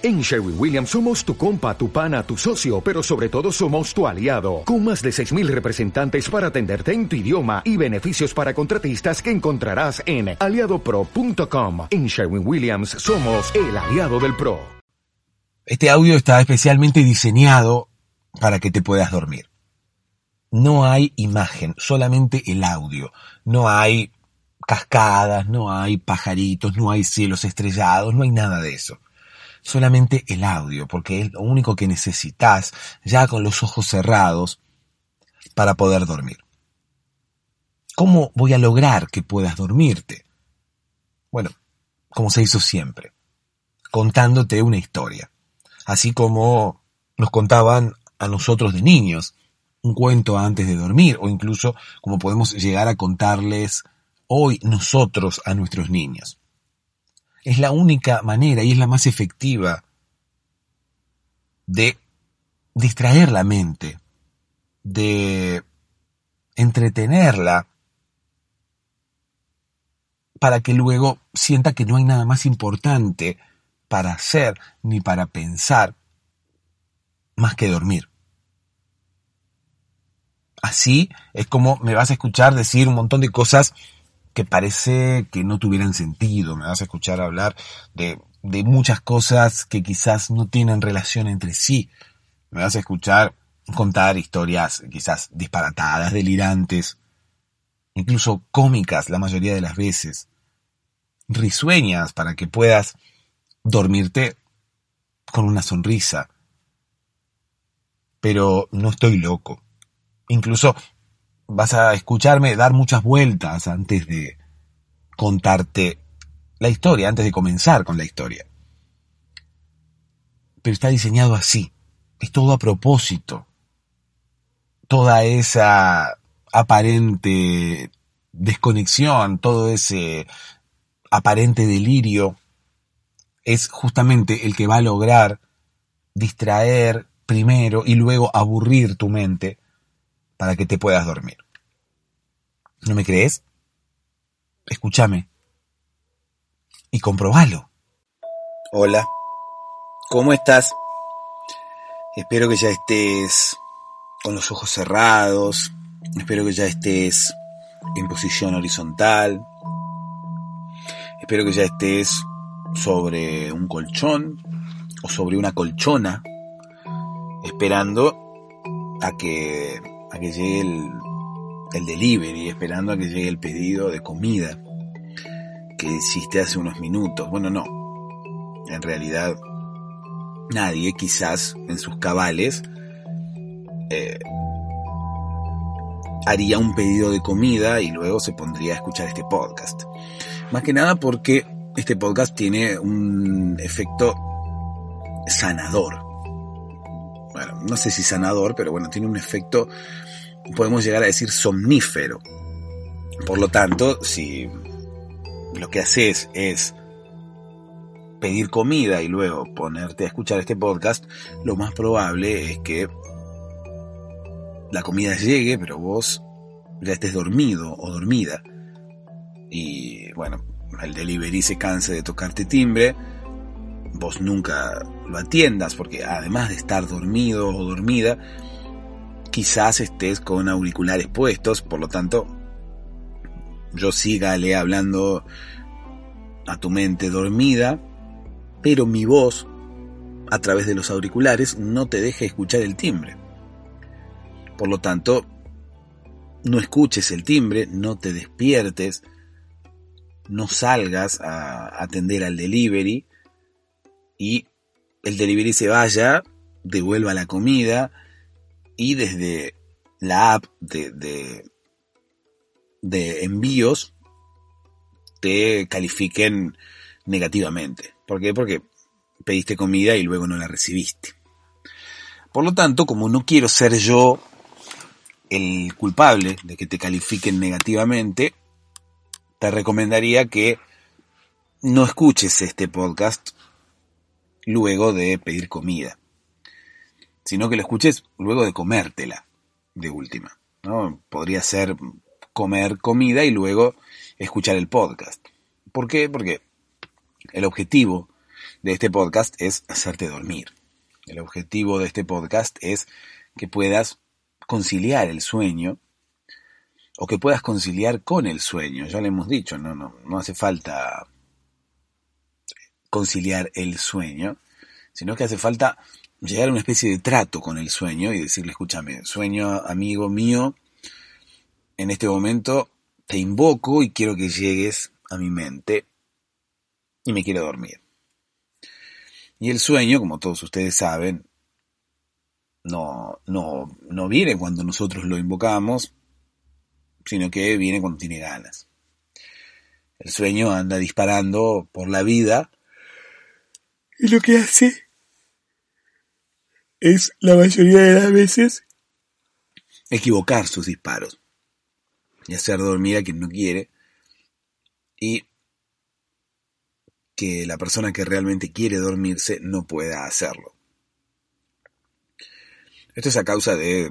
En Sherwin Williams somos tu compa, tu pana, tu socio, pero sobre todo somos tu aliado, con más de 6.000 representantes para atenderte en tu idioma y beneficios para contratistas que encontrarás en aliadopro.com. En Sherwin Williams somos el aliado del PRO. Este audio está especialmente diseñado para que te puedas dormir. No hay imagen, solamente el audio. No hay cascadas, no hay pajaritos, no hay cielos estrellados, no hay nada de eso solamente el audio, porque es lo único que necesitas ya con los ojos cerrados para poder dormir. ¿Cómo voy a lograr que puedas dormirte? Bueno, como se hizo siempre, contándote una historia, así como nos contaban a nosotros de niños, un cuento antes de dormir, o incluso como podemos llegar a contarles hoy nosotros a nuestros niños. Es la única manera y es la más efectiva de distraer la mente, de entretenerla, para que luego sienta que no hay nada más importante para hacer ni para pensar más que dormir. Así es como me vas a escuchar decir un montón de cosas que parece que no tuvieran sentido. Me vas a escuchar hablar de, de muchas cosas que quizás no tienen relación entre sí. Me vas a escuchar contar historias quizás disparatadas, delirantes, incluso cómicas la mayoría de las veces, risueñas para que puedas dormirte con una sonrisa. Pero no estoy loco. Incluso vas a escucharme dar muchas vueltas antes de contarte la historia, antes de comenzar con la historia. Pero está diseñado así, es todo a propósito. Toda esa aparente desconexión, todo ese aparente delirio, es justamente el que va a lograr distraer primero y luego aburrir tu mente para que te puedas dormir. ¿No me crees? Escúchame y comprobalo. Hola, ¿cómo estás? Espero que ya estés con los ojos cerrados, espero que ya estés en posición horizontal, espero que ya estés sobre un colchón o sobre una colchona, esperando a que que llegue el, el delivery, esperando a que llegue el pedido de comida que hiciste hace unos minutos. Bueno, no. En realidad, nadie quizás en sus cabales eh, haría un pedido de comida y luego se pondría a escuchar este podcast. Más que nada porque este podcast tiene un efecto sanador bueno, no sé si sanador, pero bueno, tiene un efecto, podemos llegar a decir somnífero. Por lo tanto, si lo que haces es pedir comida y luego ponerte a escuchar este podcast, lo más probable es que la comida llegue, pero vos ya estés dormido o dormida. Y bueno, el delivery se canse de tocarte timbre vos nunca lo atiendas, porque además de estar dormido o dormida, quizás estés con auriculares puestos, por lo tanto, yo sígale hablando a tu mente dormida, pero mi voz, a través de los auriculares, no te deja escuchar el timbre. Por lo tanto, no escuches el timbre, no te despiertes, no salgas a atender al delivery, y el delivery se vaya, devuelva la comida y desde la app de, de, envíos te califiquen negativamente. ¿Por qué? Porque pediste comida y luego no la recibiste. Por lo tanto, como no quiero ser yo el culpable de que te califiquen negativamente, te recomendaría que no escuches este podcast luego de pedir comida, sino que lo escuches luego de comértela, de última. ¿no? Podría ser comer comida y luego escuchar el podcast. ¿Por qué? Porque el objetivo de este podcast es hacerte dormir. El objetivo de este podcast es que puedas conciliar el sueño o que puedas conciliar con el sueño. Ya le hemos dicho, no, no, no hace falta conciliar el sueño, sino que hace falta llegar a una especie de trato con el sueño y decirle, escúchame, sueño amigo mío, en este momento te invoco y quiero que llegues a mi mente y me quiero dormir. Y el sueño, como todos ustedes saben, no, no, no viene cuando nosotros lo invocamos, sino que viene cuando tiene ganas. El sueño anda disparando por la vida y lo que hace es la mayoría de las veces equivocar sus disparos y hacer dormir a quien no quiere y que la persona que realmente quiere dormirse no pueda hacerlo. Esto es a causa de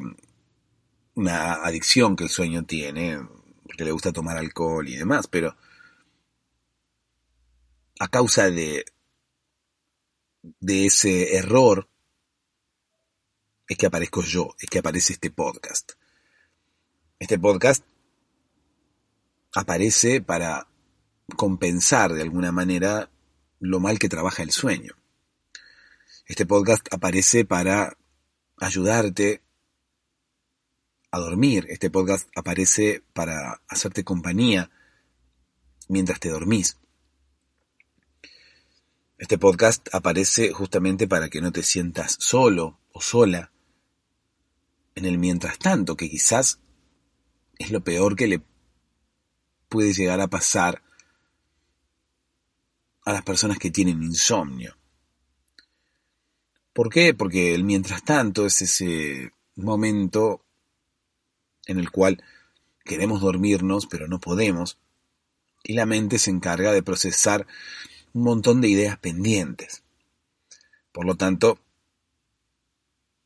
una adicción que el sueño tiene, porque le gusta tomar alcohol y demás, pero a causa de, de ese error es que aparezco yo, es que aparece este podcast. Este podcast aparece para compensar de alguna manera lo mal que trabaja el sueño. Este podcast aparece para ayudarte a dormir. Este podcast aparece para hacerte compañía mientras te dormís. Este podcast aparece justamente para que no te sientas solo o sola en el mientras tanto, que quizás es lo peor que le puede llegar a pasar a las personas que tienen insomnio. ¿Por qué? Porque el mientras tanto es ese momento en el cual queremos dormirnos pero no podemos y la mente se encarga de procesar un montón de ideas pendientes. Por lo tanto,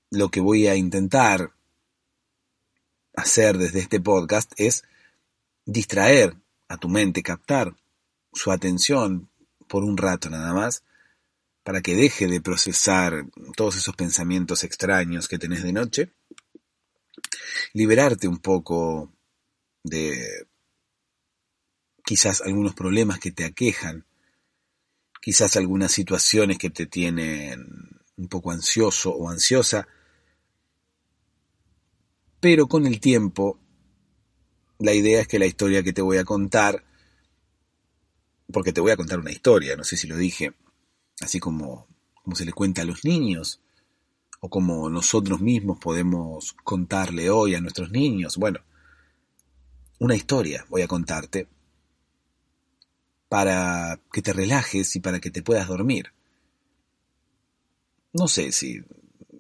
lo que voy a intentar hacer desde este podcast es distraer a tu mente, captar su atención por un rato nada más, para que deje de procesar todos esos pensamientos extraños que tenés de noche, liberarte un poco de quizás algunos problemas que te aquejan, quizás algunas situaciones que te tienen un poco ansioso o ansiosa, pero con el tiempo, la idea es que la historia que te voy a contar, porque te voy a contar una historia, no sé si lo dije, así como, como se le cuenta a los niños, o como nosotros mismos podemos contarle hoy a nuestros niños. Bueno, una historia voy a contarte para que te relajes y para que te puedas dormir. No sé si,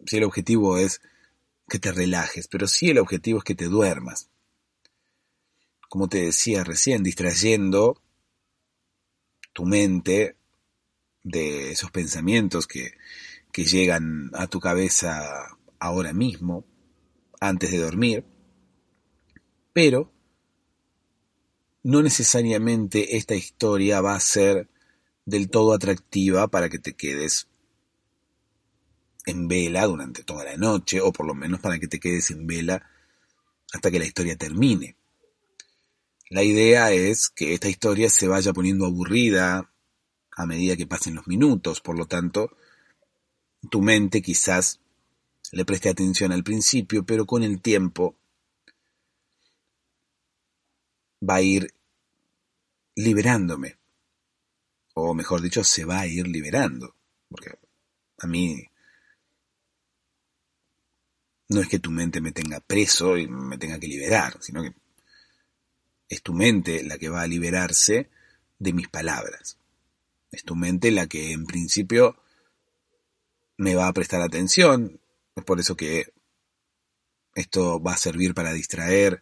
si el objetivo es que te relajes, pero sí el objetivo es que te duermas. Como te decía recién, distrayendo tu mente de esos pensamientos que, que llegan a tu cabeza ahora mismo, antes de dormir, pero no necesariamente esta historia va a ser del todo atractiva para que te quedes en vela durante toda la noche, o por lo menos para que te quedes en vela hasta que la historia termine. La idea es que esta historia se vaya poniendo aburrida a medida que pasen los minutos, por lo tanto, tu mente quizás le preste atención al principio, pero con el tiempo va a ir liberándome, o mejor dicho, se va a ir liberando, porque a mí no es que tu mente me tenga preso y me tenga que liberar, sino que es tu mente la que va a liberarse de mis palabras. Es tu mente la que en principio me va a prestar atención. Es por eso que esto va a servir para distraer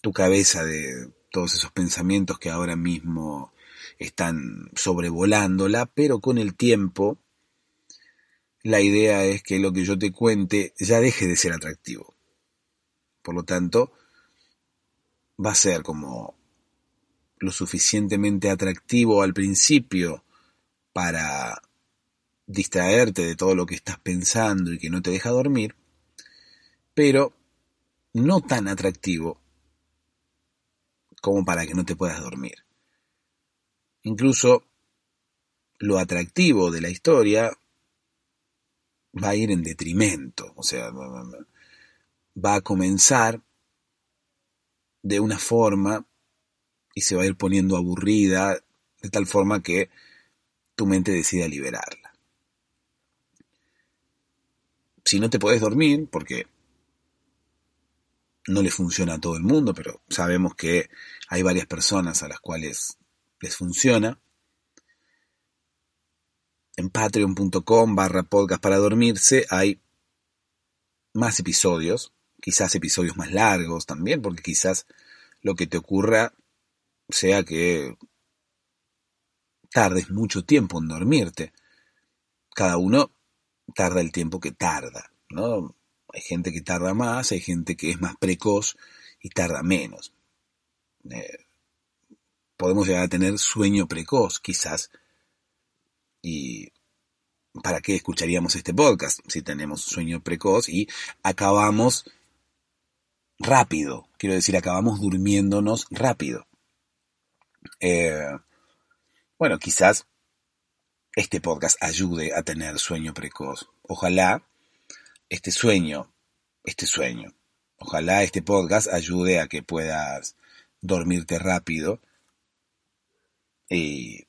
tu cabeza de todos esos pensamientos que ahora mismo están sobrevolándola, pero con el tiempo la idea es que lo que yo te cuente ya deje de ser atractivo. Por lo tanto, va a ser como lo suficientemente atractivo al principio para distraerte de todo lo que estás pensando y que no te deja dormir, pero no tan atractivo como para que no te puedas dormir. Incluso lo atractivo de la historia va a ir en detrimento, o sea, va a comenzar de una forma y se va a ir poniendo aburrida de tal forma que tu mente decida liberarla. Si no te puedes dormir, porque no le funciona a todo el mundo, pero sabemos que hay varias personas a las cuales les funciona, en patreon.com barra podcast para dormirse hay más episodios, quizás episodios más largos también, porque quizás lo que te ocurra sea que tardes mucho tiempo en dormirte. Cada uno tarda el tiempo que tarda, ¿no? Hay gente que tarda más, hay gente que es más precoz y tarda menos. Eh, podemos llegar a tener sueño precoz, quizás. Y ¿para qué escucharíamos este podcast si tenemos sueño precoz y acabamos rápido? Quiero decir, acabamos durmiéndonos rápido. Eh, bueno, quizás este podcast ayude a tener sueño precoz. Ojalá este sueño, este sueño, ojalá este podcast ayude a que puedas dormirte rápido y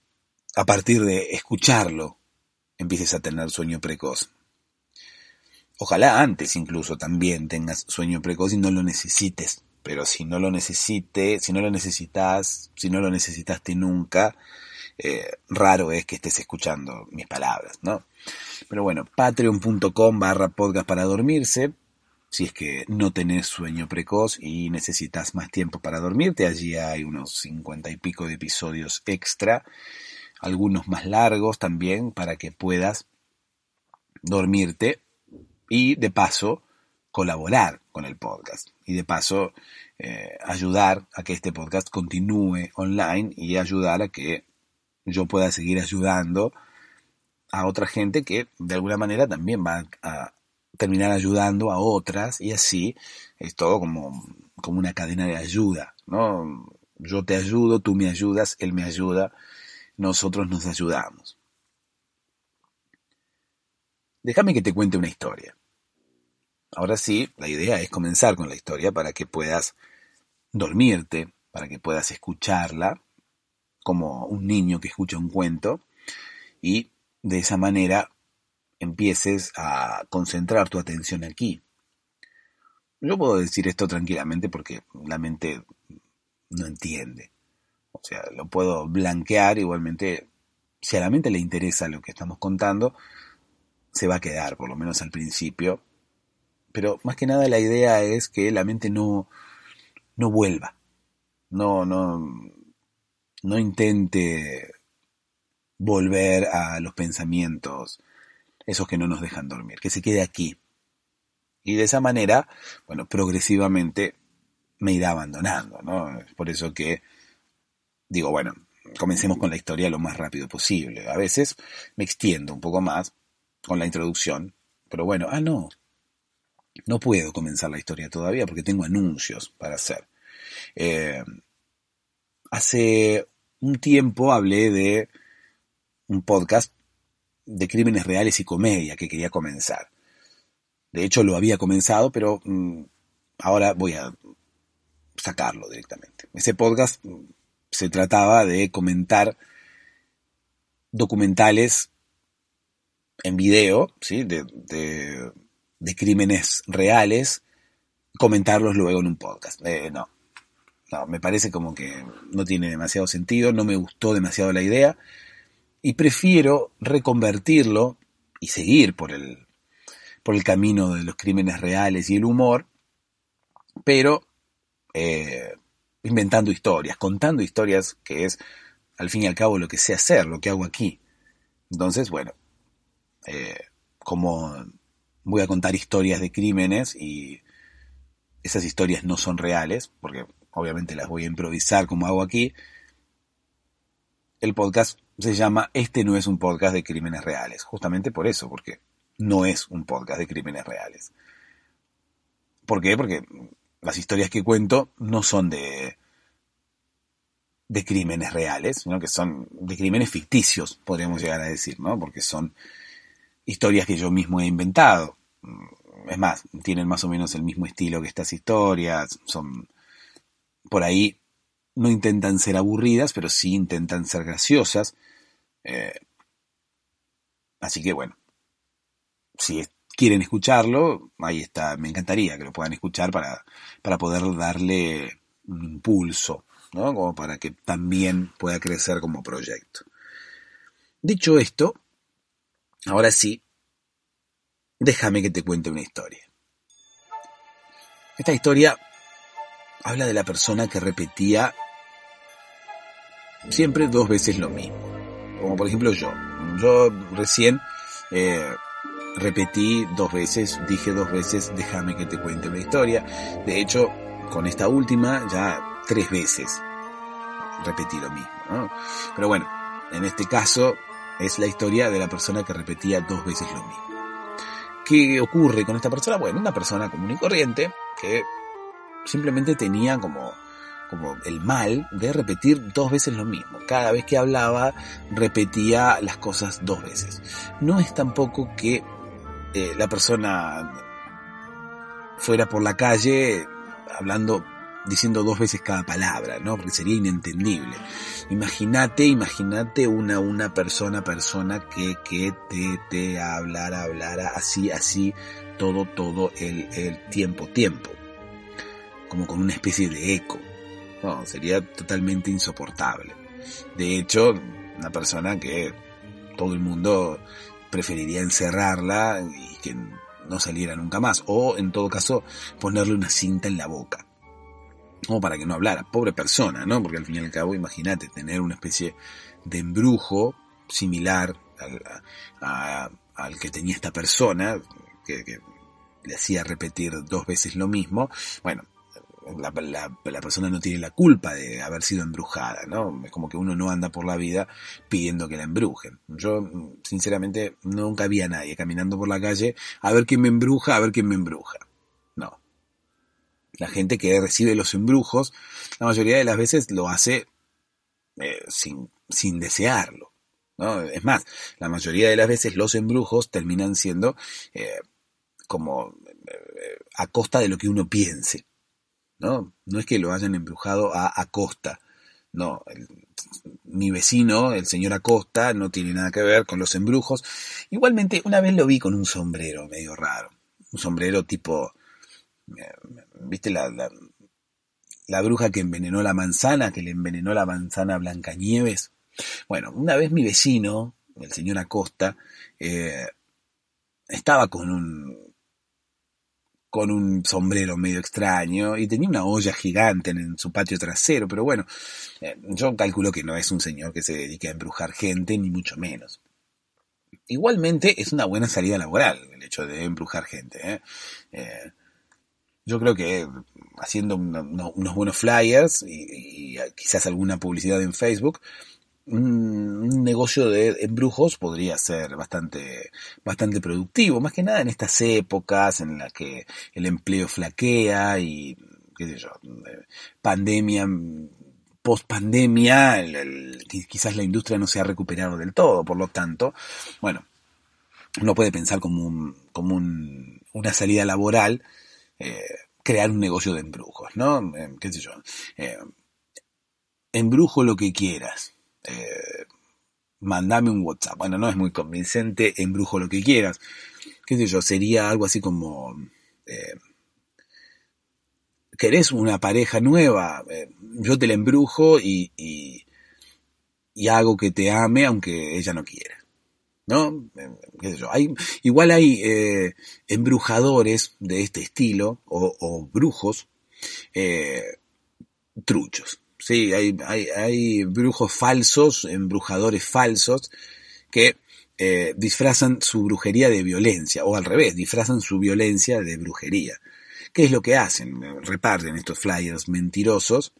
a partir de escucharlo empieces a tener sueño precoz. Ojalá antes incluso también tengas sueño precoz y no lo necesites. Pero si no lo necesites, si no lo necesitas, si no lo necesitaste nunca, eh, raro es que estés escuchando mis palabras, ¿no? Pero bueno, patreon.com barra podcast para dormirse. Si es que no tenés sueño precoz y necesitas más tiempo para dormirte, allí hay unos cincuenta y pico de episodios extra, algunos más largos también para que puedas dormirte y de paso colaborar con el podcast y de paso eh, ayudar a que este podcast continúe online y ayudar a que yo pueda seguir ayudando a otra gente que de alguna manera también va a terminar ayudando a otras y así es todo como, como una cadena de ayuda, ¿no? Yo te ayudo, tú me ayudas, él me ayuda, nosotros nos ayudamos. Déjame que te cuente una historia. Ahora sí, la idea es comenzar con la historia para que puedas dormirte, para que puedas escucharla como un niño que escucha un cuento y de esa manera empieces a concentrar tu atención aquí. Yo puedo decir esto tranquilamente porque la mente no entiende. O sea, lo puedo blanquear igualmente. Si a la mente le interesa lo que estamos contando, se va a quedar, por lo menos al principio. Pero más que nada la idea es que la mente no, no vuelva. No, no, no intente volver a los pensamientos, esos que no nos dejan dormir, que se quede aquí. Y de esa manera, bueno, progresivamente me irá abandonando, ¿no? Es por eso que digo, bueno, comencemos con la historia lo más rápido posible. A veces me extiendo un poco más con la introducción, pero bueno, ah, no, no puedo comenzar la historia todavía porque tengo anuncios para hacer. Eh, hace un tiempo hablé de un podcast de crímenes reales y comedia que quería comenzar. De hecho, lo había comenzado, pero mm, ahora voy a sacarlo directamente. Ese podcast se trataba de comentar documentales en video, ¿sí? de, de, crímenes reales, comentarlos luego en un podcast. Eh, no, no, me parece como que no tiene demasiado sentido, no me gustó demasiado la idea y prefiero reconvertirlo y seguir por el, por el camino de los crímenes reales y el humor, pero eh, inventando historias, contando historias, que es al fin y al cabo lo que sé hacer, lo que hago aquí. Entonces, bueno, eh, como voy a contar historias de crímenes y esas historias no son reales, porque obviamente las voy a improvisar como hago aquí, el podcast se llama Este no es un podcast de crímenes reales. Justamente por eso, porque no es un podcast de crímenes reales. ¿Por qué? Porque las historias que cuento no son de, de crímenes reales, sino que son de crímenes ficticios, podríamos llegar a decir, ¿no? Porque son historias que yo mismo he inventado. Es más, tienen más o menos el mismo estilo que estas historias, son por ahí no intentan ser aburridas, pero sí intentan ser graciosas. Eh, así que bueno, si quieren escucharlo, ahí está, me encantaría que lo puedan escuchar para, para poder darle un impulso, ¿no? Como para que también pueda crecer como proyecto. Dicho esto, ahora sí, déjame que te cuente una historia. Esta historia habla de la persona que repetía siempre dos veces lo mismo. Como por ejemplo yo. Yo recién eh, repetí dos veces, dije dos veces, déjame que te cuente una historia. De hecho, con esta última ya tres veces repetí lo mismo. Pero bueno, en este caso es la historia de la persona que repetía dos veces lo mismo. ¿Qué ocurre con esta persona? Bueno, una persona común y corriente que simplemente tenía como, como el mal de repetir dos veces lo mismo. Cada vez que hablaba repetía las cosas dos veces. No es tampoco que eh, la persona fuera por la calle hablando diciendo dos veces cada palabra, ¿no? Porque sería inentendible. Imagínate, imagínate una, una persona, persona que, que te, te hablara, hablara así, así, todo, todo el, el tiempo, tiempo como con una especie de eco. No, sería totalmente insoportable. De hecho, una persona que todo el mundo preferiría encerrarla y que no saliera nunca más. O, en todo caso, ponerle una cinta en la boca. Como para que no hablara. Pobre persona, ¿no? Porque al fin y al cabo, imagínate tener una especie de embrujo similar al, al que tenía esta persona, que, que le hacía repetir dos veces lo mismo. Bueno, la, persona no tiene la culpa de haber sido embrujada, ¿no? Es como que uno no anda por la vida pidiendo que la embrujen. Yo, sinceramente, nunca vi a nadie caminando por la calle a ver quién me embruja, a ver quién me embruja. No. La gente que recibe los embrujos, la mayoría de las veces lo hace eh, sin, sin desearlo. ¿no? Es más, la mayoría de las veces los embrujos terminan siendo eh, como eh, a costa de lo que uno piense. ¿No? No es que lo hayan embrujado a Acosta, no, mi vecino, el señor Acosta, no tiene nada que ver con los embrujos. Igualmente, una vez lo vi con un sombrero medio raro, un sombrero tipo, eh, ¿viste la, la, bruja que envenenó la manzana, que le envenenó la manzana a Blancanieves? Bueno, una vez mi vecino, el señor Acosta, eh, estaba con un, con un sombrero medio extraño y tenía una olla gigante en, su patio trasero, pero bueno, eh, yo calculo que no es un señor que se dedique a embrujar gente, ni mucho menos. Igualmente es una buena salida laboral el hecho de embrujar gente. ¿eh? Eh, yo creo que haciendo unos buenos flyers y, quizás alguna publicidad en Facebook, un negocio de embrujos podría ser bastante, bastante productivo, más que nada en estas épocas en las que el empleo flaquea y, qué sé yo, pandemia, post pandemia, quizás la industria no se ha recuperado del todo, por lo tanto, bueno, uno puede pensar como un, como un, una salida laboral, eh, crear un negocio de embrujos, ¿no? Eh, qué sé yo, eh, embrujo lo que quieras eh, mandame un WhatsApp. Bueno, no es muy convincente, embrujo lo que quieras. ¿Qué sé yo? Sería algo así como... Eh, ¿Querés una pareja nueva? Eh, yo te la embrujo y, y, hago que te ame aunque ella no quiera. ¿No? Eh, ¿Qué sé yo? Hay, igual hay embrujadores de este estilo o brujos truchos. Sí, hay, hay, brujos falsos, embrujadores falsos, que eh, disfrazan su brujería de violencia, o al revés, disfrazan su violencia de brujería. ¿Qué es lo que hacen? Reparten estos flyers mentirosos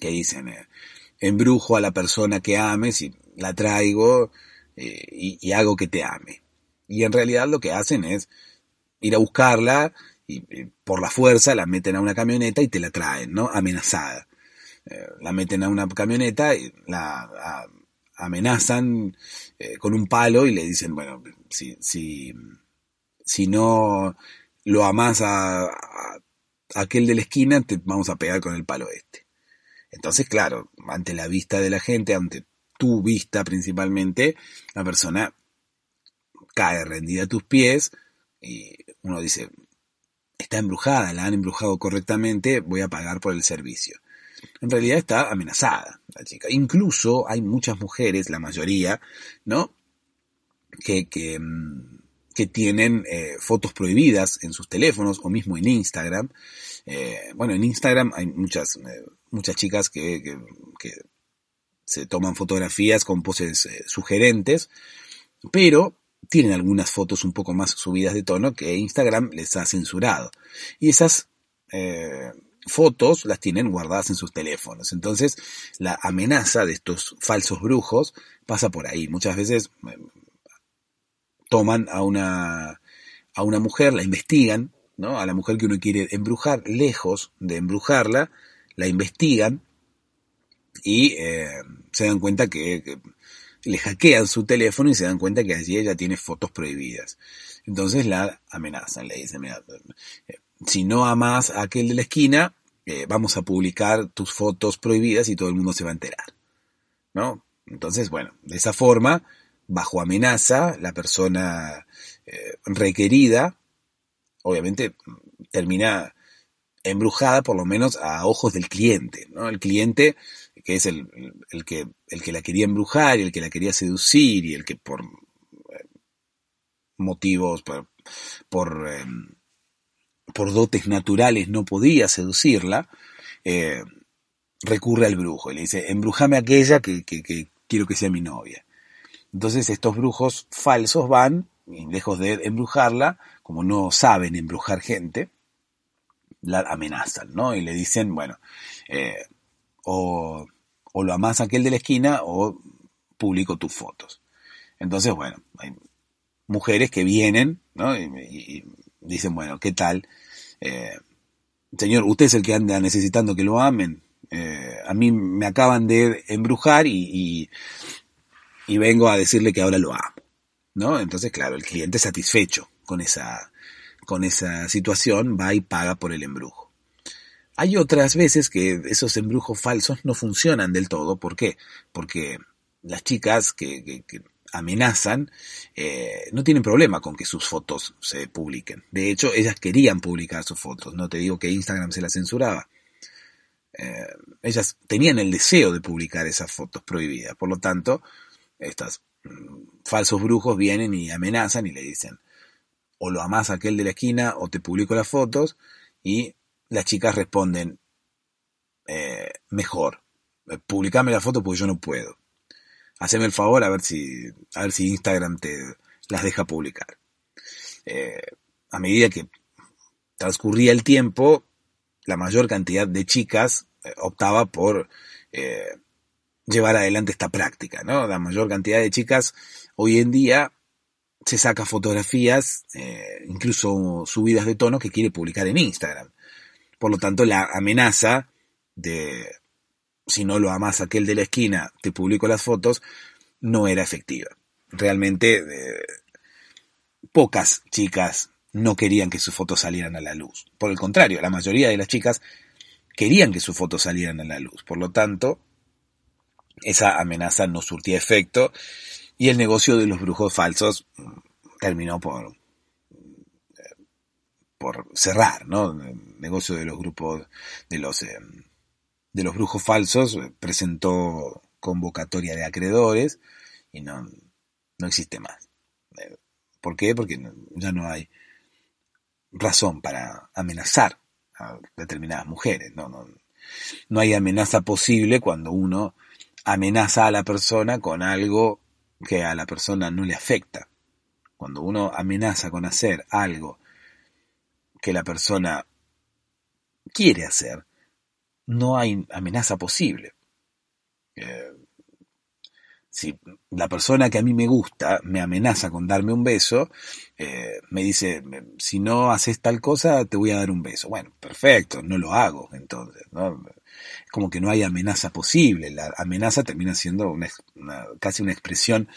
que dicen, eh, embrujo a la persona que ames y la traigo eh, y, hago que te ame. Y en realidad lo que hacen es ir a buscarla y, por la fuerza la meten a una camioneta y te la traen, ¿no? Amenazada. Eh, la meten a una camioneta y la amenazan eh, con un palo y le dicen, bueno, si, si, si no lo amas a, a, aquel de la esquina, te vamos a pegar con el palo este. Entonces, claro, ante la vista de la gente, ante tu vista principalmente, la persona cae rendida a tus pies y uno dice, está embrujada, la han embrujado correctamente, voy a pagar por el servicio. En realidad está amenazada la chica. Incluso hay muchas mujeres, la mayoría, ¿no? Que, que, mm, tienen eh, fotos prohibidas en sus teléfonos o mismo en Instagram. Eh, bueno, en Instagram hay muchas, eh, muchas chicas que, que, se toman fotografías con poses sugerentes, pero tienen algunas fotos un poco más subidas de tono que Instagram les ha censurado. Y esas fotos las tienen guardadas en sus teléfonos. Entonces, la amenaza de estos falsos brujos pasa por ahí. Muchas veces toman a una, a una mujer, la investigan, ¿no? A la mujer que uno quiere embrujar, lejos de embrujarla, la investigan y eh, se dan cuenta que, le hackean su teléfono y se dan cuenta que allí ella tiene fotos prohibidas. Entonces la amenazan, le dicen, mira, eh, si no amas a aquel de la esquina, eh, vamos a publicar tus fotos prohibidas y todo el mundo se va a enterar. ¿No? Entonces, bueno, de esa forma, bajo amenaza, la persona eh, requerida, obviamente, termina embrujada por lo menos a ojos del cliente, ¿no? El cliente que es el, el, que, el que la quería embrujar y el que la quería seducir y el que por eh, motivos, por, em, por dotes naturales no podía seducirla, eh, recurre al brujo y le dice, embrujame aquella que, quiero que sea mi novia. Entonces estos brujos falsos van, lejos de embrujarla, como no saben embrujar gente, la amenazan, ¿no? Y le dicen, bueno, eh, o, lo amas aquel de la esquina o publico tus fotos. Entonces, bueno, hay mujeres que vienen, ¿no? y dicen, bueno, ¿qué tal? Eh, señor, usted es el que anda necesitando que lo amen. Eh, a mí me acaban de embrujar y, y, vengo a decirle que ahora lo amo. ¿No? Entonces, claro, el cliente satisfecho con esa, con esa situación va y paga por el embrujo. Hay otras veces que esos embrujos falsos no funcionan del todo. ¿Por qué? Porque las chicas que, que amenazan, eh, no tienen problema con que sus fotos se publiquen. De hecho, ellas querían publicar sus fotos. No te digo que Instagram se las censuraba. Eh, ellas tenían el deseo de publicar esas fotos prohibidas. Por lo tanto, estos mm, falsos brujos vienen y amenazan y le dicen, o lo amás a aquel de la esquina o te publico las fotos. Y las chicas responden, eh, mejor, publicame la foto porque yo no puedo haceme el favor a ver si, a ver si Instagram te las deja publicar. Eh, a medida que transcurría el tiempo, la mayor cantidad de chicas eh, optaba por eh, llevar adelante esta práctica, ¿no? La mayor cantidad de chicas hoy en día se saca fotografías, incluso subidas de tono que quiere publicar en Instagram. Por lo tanto, la amenaza de si no lo amas aquel de la esquina, te publico las fotos, no era efectiva. Realmente eh, pocas chicas no querían que sus fotos salieran a la luz. Por el contrario, la mayoría de las chicas querían que sus fotos salieran a la luz. Por lo tanto, esa amenaza no surtía efecto y el negocio de los brujos falsos mm, terminó por, por cerrar, ¿no? El negocio de los grupos de los eh, de los brujos falsos eh, presentó convocatoria de acreedores y no, no existe más. Eh, ¿Por qué? Porque ya no hay razón para amenazar a determinadas mujeres. No, no, no hay amenaza posible cuando uno amenaza a la persona con algo que a la persona no le afecta. Cuando uno amenaza con hacer algo que la persona quiere hacer, no hay amenaza posible. Eh, si la persona que a mí me gusta me amenaza con darme un beso, eh, me dice, si no haces tal cosa, te voy a dar un beso. Bueno, perfecto, no lo hago, entonces, ¿no? Es como que no hay amenaza posible. La amenaza termina siendo una, casi una expresión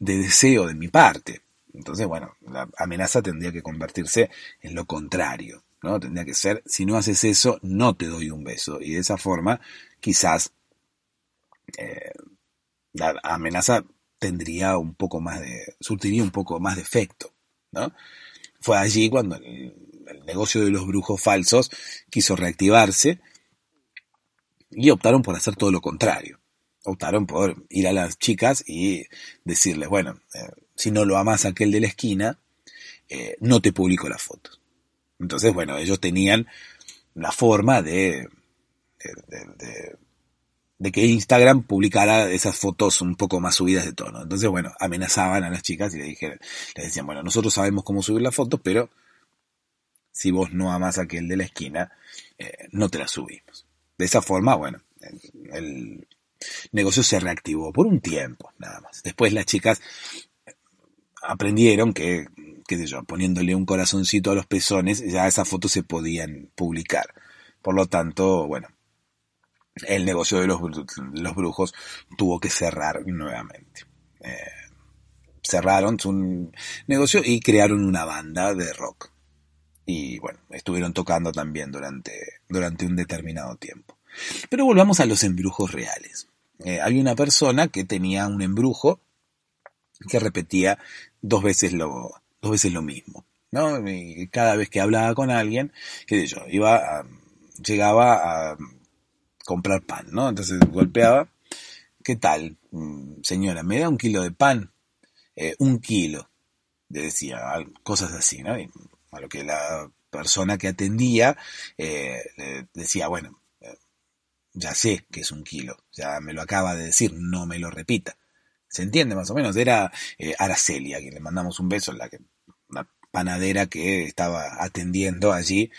de deseo de mi parte. Entonces, bueno, la amenaza tendría que convertirse en lo contrario, ¿no? Tendría que ser, si no haces eso, no te doy un beso. Y de esa forma, quizás eh, la amenaza tendría un poco más de, surtiría un poco más de efecto, ¿no? Fue allí cuando el, negocio de los brujos falsos quiso reactivarse y optaron por hacer todo lo contrario. Optaron por ir a las chicas y decirles, bueno, eh, si no lo amas aquel de la esquina, eh, no te publico las fotos. Entonces, bueno, ellos tenían la forma de, de de que Instagram publicara esas fotos un poco más subidas de tono. Entonces, bueno, amenazaban a las chicas y le dijeron, les decían, bueno, nosotros sabemos cómo subir las fotos, pero si vos no amas a aquel de la esquina, eh, no te las subimos. De esa forma, bueno, el, negocio se reactivó por un tiempo, nada más. Después las chicas aprendieron que, qué sé yo, poniéndole un corazoncito a los pezones, ya esas fotos se podían publicar. Por lo tanto, bueno, el negocio de los, los brujos tuvo que cerrar nuevamente. Eh, cerraron su negocio y crearon una banda de rock. Y bueno, estuvieron tocando también durante, durante un determinado tiempo. Pero volvamos a los embrujos reales. Eh, hay una persona que tenía un embrujo que repetía dos veces lo, veces lo mismo. ¿no? Y cada vez que hablaba con alguien, qué sé yo, iba llegaba a comprar pan, ¿no? Entonces golpeaba, ¿qué tal, mm, señora? ¿Me da un kilo de pan? Eh, un kilo, le decía, cosas así, ¿no? Y a lo que la persona que atendía eh, le decía, bueno, eh, ya sé que es un kilo, ya me lo acaba de decir, no me lo repita. ¿Se entiende más o menos? Era Araceli, a quien le mandamos un beso, la, que, panadera que estaba atendiendo allí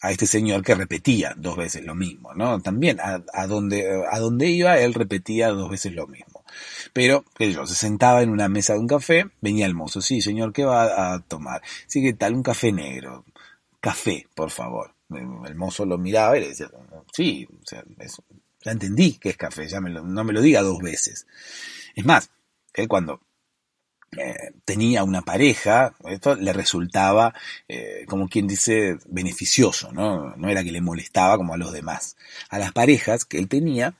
a este señor que repetía dos veces lo mismo, ¿no? También a, donde, a iba él repetía dos veces lo mismo. Pero, que yo, se sentaba en una mesa de un café, venía el mozo, sí, señor, ¿qué va a tomar? Sí, ¿qué tal? Un café negro. Café, por favor. El mozo lo miraba y le decía, sí, ya entendí que es café, ya me lo, no me lo diga dos veces. Es más, él cuando eh, tenía una pareja, esto le resultaba, eh, como quien dice, beneficioso, ¿no? No era que le molestaba como a los demás. A las parejas que él tenía,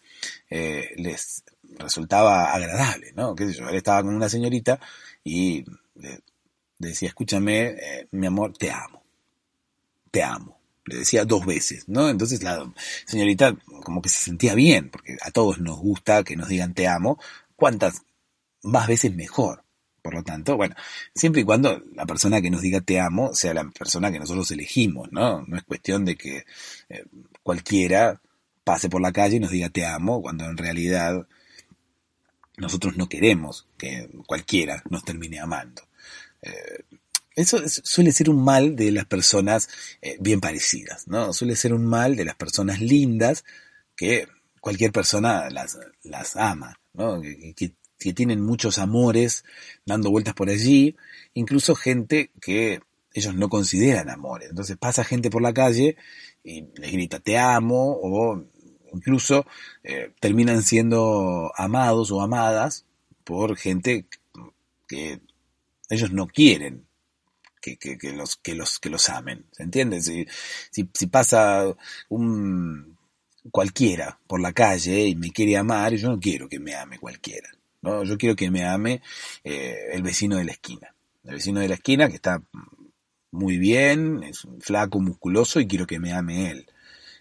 eh, les resultaba agradable, ¿no? ¿Qué sé yo? Él estaba con una señorita y le, decía, escúchame, mi amor, te amo. Te amo. Le decía dos veces, ¿no? Entonces la señorita como que se sentía bien, porque a todos nos gusta que nos digan te amo. ¿Cuántas más veces mejor? Por lo tanto, bueno, siempre y cuando la persona que nos diga te amo sea la persona que nosotros elegimos, ¿no? No es cuestión de que eh, cualquiera pase por la calle y nos diga te amo, cuando en realidad nosotros no queremos que cualquiera nos termine amando. Eh, eso suele ser un mal de las personas eh, bien parecidas, ¿no? Suele ser un mal de las personas lindas que cualquier persona las, las ama, ¿no? Tienen muchos amores dando vueltas por allí, incluso gente que ellos no consideran amores. Entonces pasa gente por la calle y les grita te amo o incluso eh, terminan siendo amados o amadas por gente que ellos no quieren que, que, los, que, los, que los amen. ¿Se entiende? Si, si, si pasa un cualquiera por la calle y me quiere amar, yo no quiero que me ame cualquiera. ¿No? Yo quiero que me ame eh, el vecino de la esquina. El vecino de la esquina que está muy bien, es un flaco, musculoso y quiero que me ame él.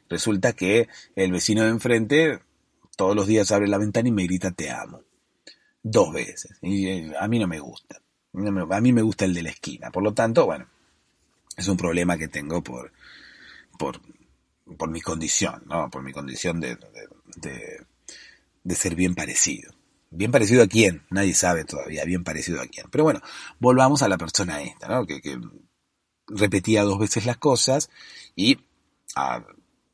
Resulta que el vecino de enfrente todos los días abre la ventana y me grita te amo. Dos veces. Y eh, a mí no me gusta. A mí me gusta el de la esquina. Por lo tanto, bueno, es un problema que tengo por, por, por mi condición, ¿no? Por mi condición de, de, de ser bien parecido. Bien parecido a quién, nadie sabe todavía, bien parecido a quién. Pero bueno, volvamos a la persona esta, ¿no? Que, repetía dos veces las cosas y a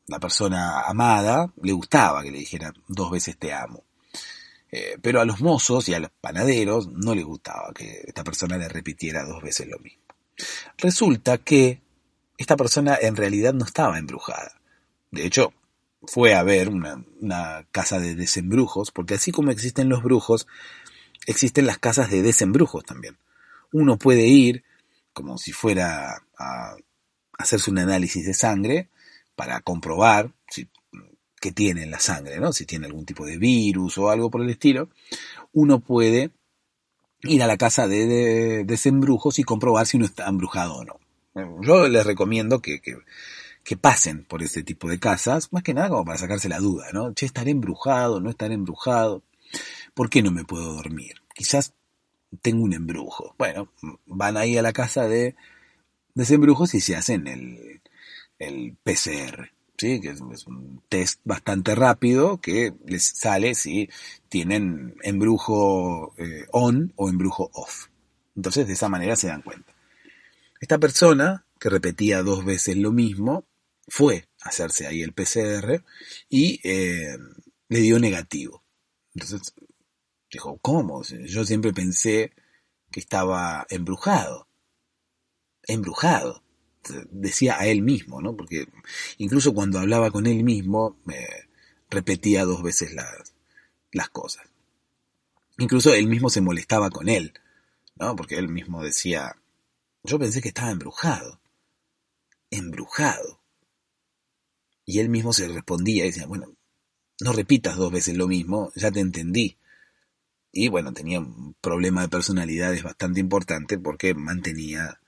la persona amada le gustaba que le dijera dos veces te amo. Eh, pero a los mozos y a los panaderos no les gustaba que esta persona le repitiera dos veces lo mismo. Resulta que esta persona en realidad no estaba embrujada. De hecho, fue a ver una, casa de desembrujos, porque así como existen los brujos, existen las casas de desembrujos también. Uno puede ir como si fuera a hacerse un análisis de sangre para comprobar si, qué tiene en la sangre, ¿no? si tiene algún tipo de virus o algo por el estilo, uno puede ir a la casa de, desembrujos y comprobar si uno está embrujado o no. Yo les recomiendo que, que, pasen por este tipo de casas, más que nada como para sacarse la duda, ¿no? Che, ¿estaré embrujado? ¿No estaré embrujado? ¿Por qué no me puedo dormir? Quizás tengo un embrujo. Bueno, van ahí a la casa de desembrujos y se hacen el, el PCR, ¿sí? que es, un test bastante rápido que les sale si tienen embrujo eh, on o embrujo off. Entonces de esa manera se dan cuenta. Esta persona, que repetía dos veces lo mismo, fue a hacerse ahí el PCR y eh, le dio negativo. Entonces dijo, ¿cómo? Yo siempre pensé que estaba embrujado. Embrujado decía a él mismo, ¿no? Porque incluso cuando hablaba con él mismo, me repetía dos veces las, las cosas. Incluso él mismo se molestaba con él, ¿no? Porque él mismo decía, yo pensé que estaba embrujado, embrujado. Y él mismo se respondía y decía, bueno, no repitas dos veces lo mismo, ya te entendí. Y bueno, tenía un problema de personalidades bastante importante porque mantenía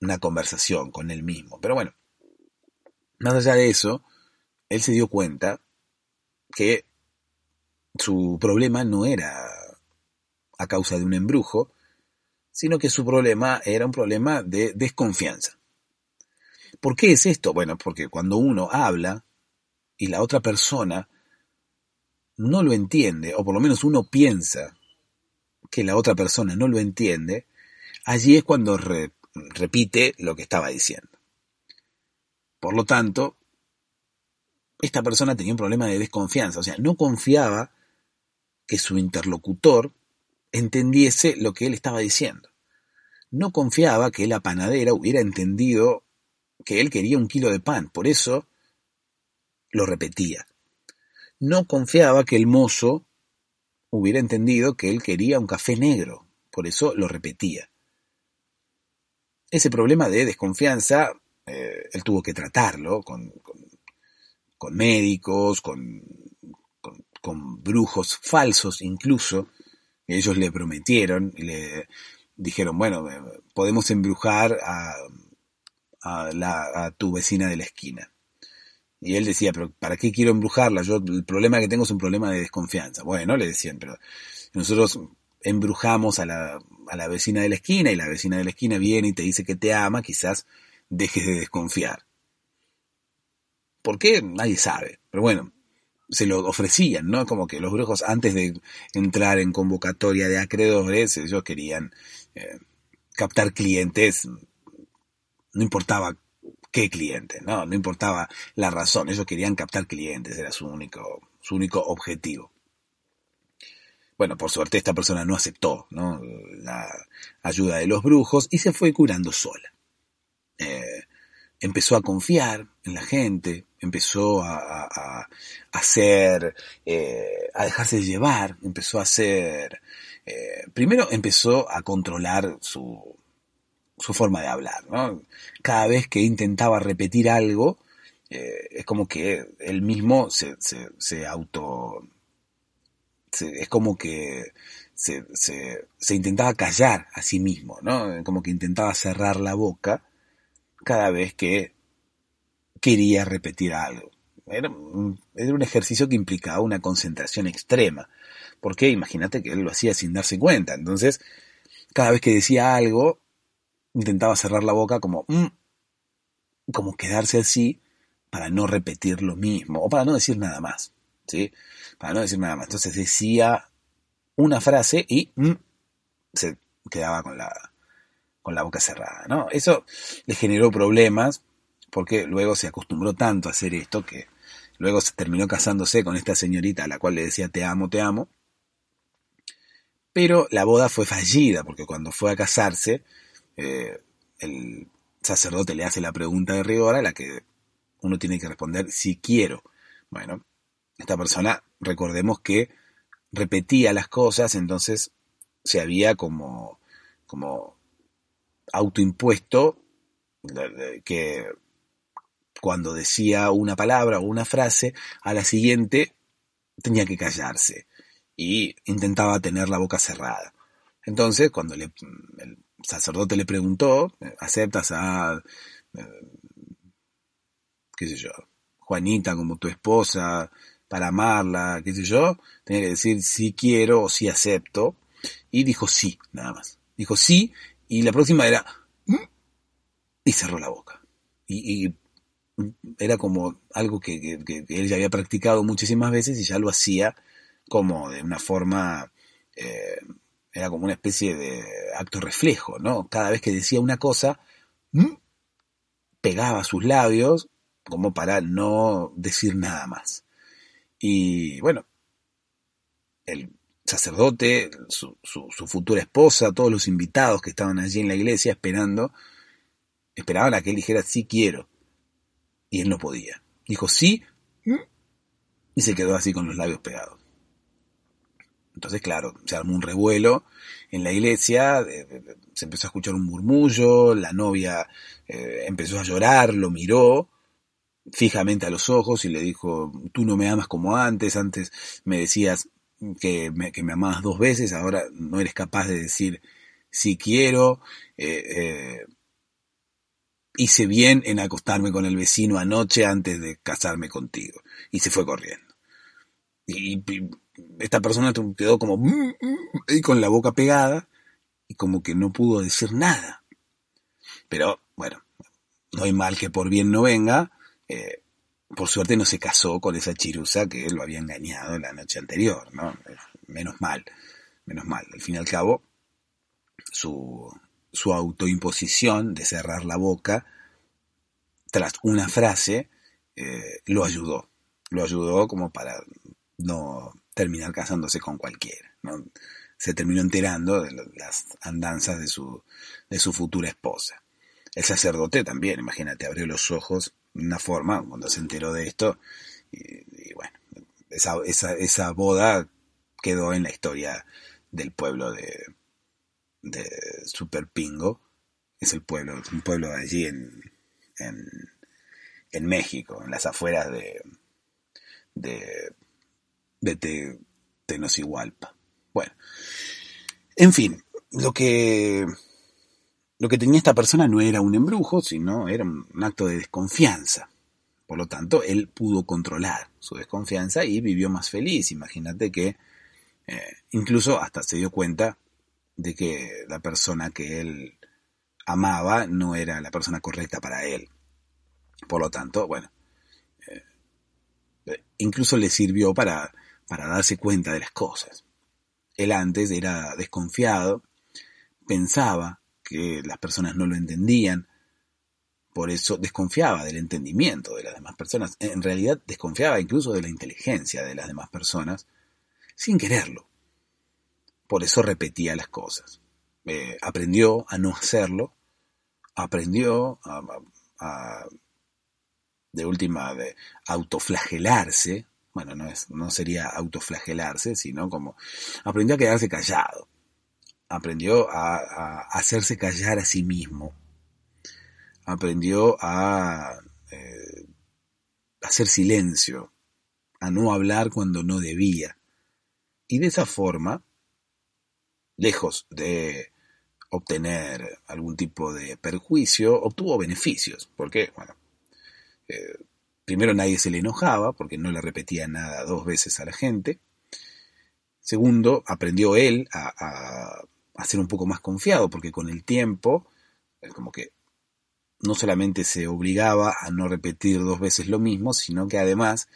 una conversación con él mismo. Pero bueno, más allá de eso, él se dio cuenta que su problema no era a causa de un embrujo, sino que su problema era un problema de desconfianza. ¿Por qué es esto? Bueno, porque cuando uno habla y la otra persona no lo entiende, o por lo menos uno piensa que la otra persona no lo entiende, allí es cuando repite lo que estaba diciendo. Por lo tanto, esta persona tenía un problema de desconfianza, o sea, no confiaba que su interlocutor entendiese lo que él estaba diciendo. No confiaba que la panadera hubiera entendido que él quería un kilo de pan, por eso lo repetía. No confiaba que el mozo hubiera entendido que él quería un café negro, por eso lo repetía ese problema de desconfianza, eh, él tuvo que tratarlo con, con, médicos, con, con, brujos falsos incluso. Ellos le prometieron y le dijeron, bueno, eh, podemos embrujar a, a, la, tu vecina de la esquina. Y él decía, pero ¿para qué quiero embrujarla? Yo el problema que tengo es un problema de desconfianza. Bueno, le decían, pero nosotros embrujamos a la, a la vecina de la esquina y la vecina de la esquina viene y te dice que te ama, quizás dejes de desconfiar. ¿Por qué? Nadie sabe. Pero bueno, se lo ofrecían, ¿no? Como que los brujos antes de entrar en convocatoria de acreedores, ellos querían eh, captar clientes, no importaba qué cliente, ¿no? No importaba la razón, ellos querían captar clientes, era su único, su único objetivo. Bueno, por suerte esta persona no aceptó ¿no? la ayuda de los brujos y se fue curando sola. Eh, empezó a confiar en la gente, empezó a, hacer, eh, a dejarse llevar, empezó a hacer, eh, primero empezó a controlar su, su forma de hablar, ¿no? Cada vez que intentaba repetir algo, es como que él mismo se, se, auto es como que se, se, intentaba callar a sí mismo, ¿no? Como que intentaba cerrar la boca cada vez que quería repetir algo. Era era un ejercicio que implicaba una concentración extrema, porque imagínate que él lo hacía sin darse cuenta. Entonces, cada vez que decía algo, intentaba cerrar la boca como, mm", como quedarse así para no repetir lo mismo, o para no decir nada más, ¿sí? para no decir nada más. Entonces decía una frase y mm, se quedaba con la, con la boca cerrada, ¿no? Eso le generó problemas porque luego se acostumbró tanto a hacer esto que luego se terminó casándose con esta señorita a la cual le decía te amo, te amo. Pero la boda fue fallida, porque cuando fue a casarse, eh, el sacerdote le hace la pregunta de rigor a la que uno tiene que responder si quiero. Bueno, esta persona, recordemos que repetía las cosas, entonces se había como, como autoimpuesto que cuando decía una palabra o una frase, a la siguiente tenía que callarse y intentaba tener la boca cerrada. Entonces, cuando le, sacerdote le preguntó, ¿aceptas a, eh, qué sé yo, Juanita como tu esposa para amarla, qué sé yo? Tenía que decir sí quiero o sí acepto. Y dijo sí, nada más. Dijo sí, y la próxima era, mm", y cerró la boca. Y, era como algo que, él ya había practicado muchísimas veces y ya lo hacía como de una forma, eh, era como una especie de acto reflejo, ¿no? Cada vez que decía una cosa, mm", pegaba sus labios como para no decir nada más. Y bueno, el sacerdote, su, su, futura esposa, todos los invitados que estaban allí en la iglesia esperando, esperaban a que él dijera sí quiero. Y él no podía. Dijo sí y se quedó así con los labios pegados. Entonces, claro, se armó un revuelo en la iglesia, se empezó a escuchar un murmullo, la novia eh, empezó a llorar, lo miró fijamente a los ojos y le dijo, tú no me amas como antes, antes me decías que me, amabas dos veces, ahora no eres capaz de decir si quiero, eh, eh, hice bien en acostarme con el vecino anoche antes de casarme contigo. Y se fue corriendo. Y, esta persona quedó como mm, mm", con la boca pegada y como que no pudo decir nada. Pero bueno, no hay mal que por bien no venga. Eh, por suerte no se casó con esa chirusa que lo había engañado la noche anterior, ¿no? Menos mal, menos mal. Al fin y al cabo, su, su autoimposición de cerrar la boca tras una frase eh, lo ayudó. Lo ayudó como para no terminar casándose con cualquiera. ¿no? Se terminó enterando de las andanzas de su, de su futura esposa. El sacerdote también, imagínate, abrió los ojos una forma cuando se enteró de esto. Y, bueno, esa, esa, esa, boda quedó en la historia del pueblo de, de Superpingo. Es el pueblo, un pueblo allí en, en, en México, en las afueras de, de, de Tenosigualpa. Bueno, en fin, lo que lo que tenía esta persona no era un embrujo, sino era un acto de desconfianza. Por lo tanto, él pudo controlar su desconfianza y vivió más feliz. Imagínate que eh, incluso hasta se dio cuenta de que la persona que él amaba no era la persona correcta para él. Por lo tanto, bueno, eh, incluso le sirvió para, para darse cuenta de las cosas. Él antes era desconfiado, pensaba que las personas no lo entendían, por eso desconfiaba del entendimiento de las demás personas, en realidad desconfiaba incluso de la inteligencia de las demás personas, sin quererlo. Por eso repetía las cosas. Eh, aprendió a no hacerlo, aprendió a, de última de autoflagelarse, bueno, no, es, no sería autoflagelarse, sino como aprendió a quedarse callado. Aprendió a, hacerse callar a sí mismo, aprendió a eh, hacer silencio, a no hablar cuando no debía. Y de esa forma, lejos de obtener algún tipo de perjuicio, obtuvo beneficios, porque, bueno, eh, primero nadie se le enojaba, porque no le repetía nada dos veces a la gente, segundo, aprendió él a a ser un poco más confiado, porque con el tiempo, como que no solamente se obligaba a no repetir dos veces lo mismo, sino que además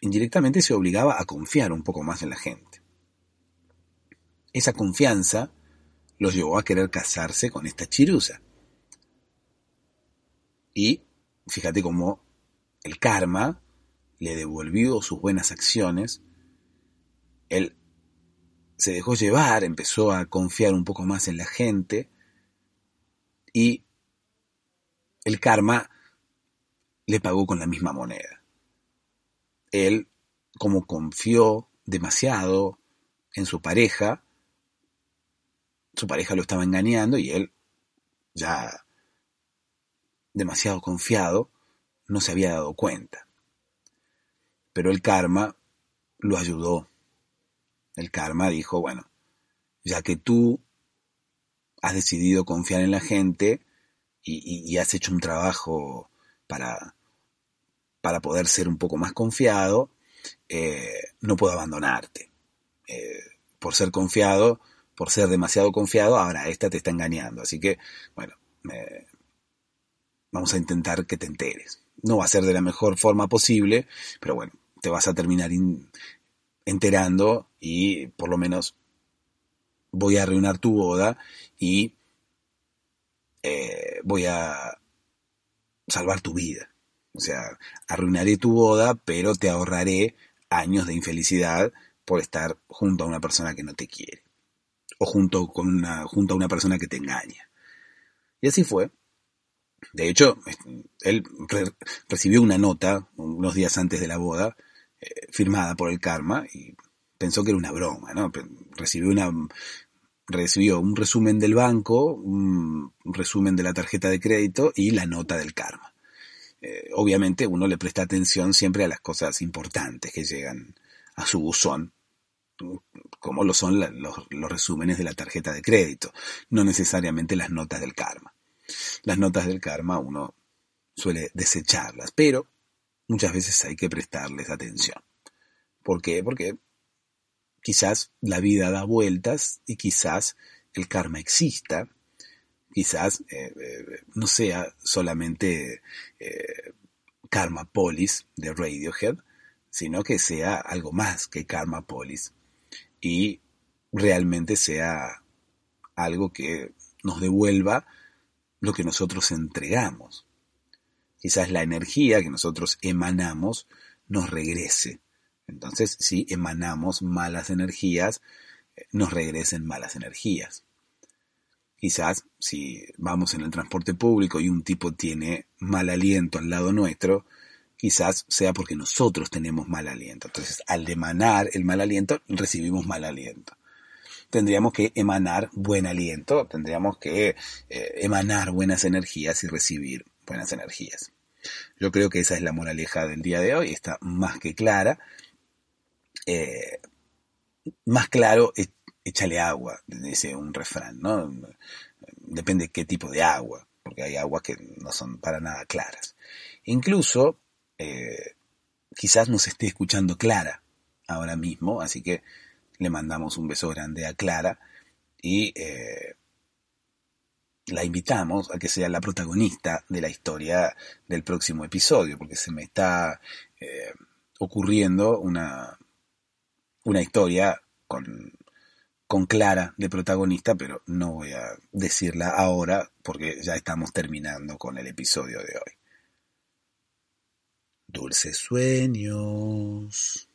indirectamente se obligaba a confiar un poco más en la gente. Esa confianza los llevó a querer casarse con esta chirusa. Y fíjate cómo el karma le devolvió sus buenas acciones. Él se dejó llevar, empezó a confiar un poco más en la gente y el karma le pagó con la misma moneda. Él, como confió demasiado en su pareja, su pareja lo estaba engañando y él, ya demasiado confiado, no se había dado cuenta. Pero el karma lo ayudó. El karma dijo, bueno, ya que tú has decidido confiar en la gente y, has hecho un trabajo para, para poder ser un poco más confiado, eh, no puedo abandonarte. Eh, por ser confiado, por ser demasiado confiado, ahora esta te está engañando. Así que, bueno, vamos a intentar que te enteres. No va a ser de la mejor forma posible, pero bueno, te vas a terminar enterando y por lo menos voy a arruinar tu boda y eh, voy a salvar tu vida. O sea, arruinaré tu boda, pero te ahorraré años de infelicidad por estar junto a una persona que no te quiere o junto, con una, junto a una persona que te engaña. Y así fue. De hecho, él recibió una nota unos días antes de la boda, eh, firmada por el karma, y pensó que era una broma, ¿no? Recibió un resumen del banco, un resumen de la tarjeta de crédito y la nota del karma. Eh, obviamente uno le presta atención siempre a las cosas importantes que llegan a su buzón como lo son los, resúmenes de la tarjeta de crédito, no necesariamente las notas del karma. Las notas del karma uno suele desecharlas, pero muchas veces hay que prestarles atención. ¿Por qué? Porque quizás la vida da vueltas y quizás el karma exista, quizás eh, eh, no sea solamente eh, Karma Polis de Radiohead, sino que sea algo más que Karma Polis y realmente sea algo que nos devuelva lo que nosotros entregamos. Quizás la energía que nosotros emanamos nos regrese. Entonces, si emanamos malas energías, nos regresen malas energías. Quizás si vamos en el transporte público y un tipo tiene mal aliento al lado nuestro, quizás sea porque nosotros tenemos mal aliento. Entonces, al emanar el mal aliento, recibimos mal aliento. Tendríamos que emanar buen aliento, tendríamos que eh, emanar buenas energías y recibir buenas energías. Yo creo que esa es la moraleja del día de hoy, está más que clara. Eh, más claro, échale agua, dice un refrán, ¿no? Depende qué tipo de agua, porque hay aguas que no son para nada claras. Incluso eh, quizás nos esté escuchando Clara ahora mismo, así que le mandamos un beso grande a Clara y eh, la invitamos a que sea la protagonista de la historia del próximo episodio, porque se me está eh, ocurriendo una, una historia con, con Clara de protagonista, pero no voy a decirla ahora porque ya estamos terminando con el episodio de hoy. Dulces sueños.